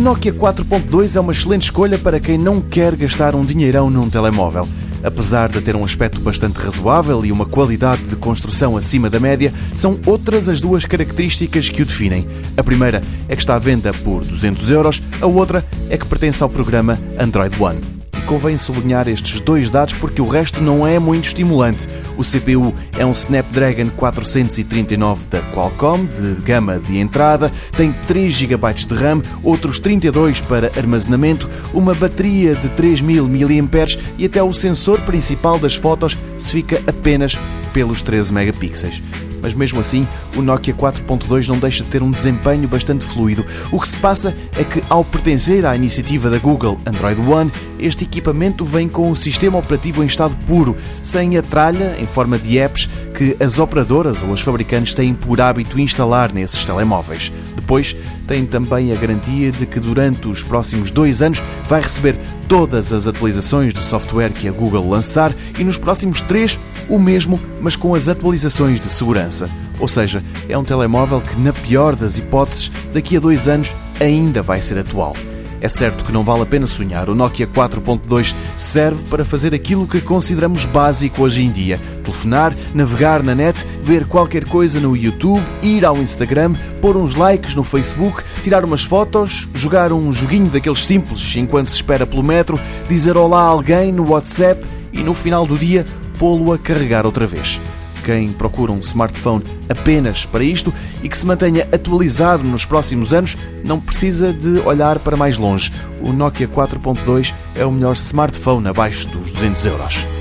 Nokia 4.2 é uma excelente escolha para quem não quer gastar um dinheirão num telemóvel. Apesar de ter um aspecto bastante razoável e uma qualidade de construção acima da média, são outras as duas características que o definem. A primeira é que está à venda por 200 euros, a outra é que pertence ao programa Android One convém sublinhar estes dois dados porque o resto não é muito estimulante. O CPU é um Snapdragon 439 da Qualcomm, de gama de entrada, tem 3 GB de RAM, outros 32 para armazenamento, uma bateria de 3000 mAh e até o sensor principal das fotos se fica apenas pelos 13 megapixels mas mesmo assim o Nokia 4.2 não deixa de ter um desempenho bastante fluido. O que se passa é que, ao pertencer à iniciativa da Google Android One, este equipamento vem com o sistema operativo em estado puro, sem a tralha em forma de apps que as operadoras ou os fabricantes têm por hábito instalar nesses telemóveis. Depois, tem também a garantia de que durante os próximos dois anos vai receber todas as atualizações de software que a Google lançar e nos próximos três o mesmo, mas com as atualizações de segurança. Ou seja, é um telemóvel que, na pior das hipóteses, daqui a dois anos ainda vai ser atual. É certo que não vale a pena sonhar. O Nokia 4.2 serve para fazer aquilo que consideramos básico hoje em dia: telefonar, navegar na net, ver qualquer coisa no YouTube, ir ao Instagram, pôr uns likes no Facebook, tirar umas fotos, jogar um joguinho daqueles simples enquanto se espera pelo metro, dizer olá a alguém no WhatsApp e no final do dia pô-lo a carregar outra vez. Quem procura um smartphone apenas para isto e que se mantenha atualizado nos próximos anos não precisa de olhar para mais longe. O Nokia 4.2 é o melhor smartphone abaixo dos 200 euros.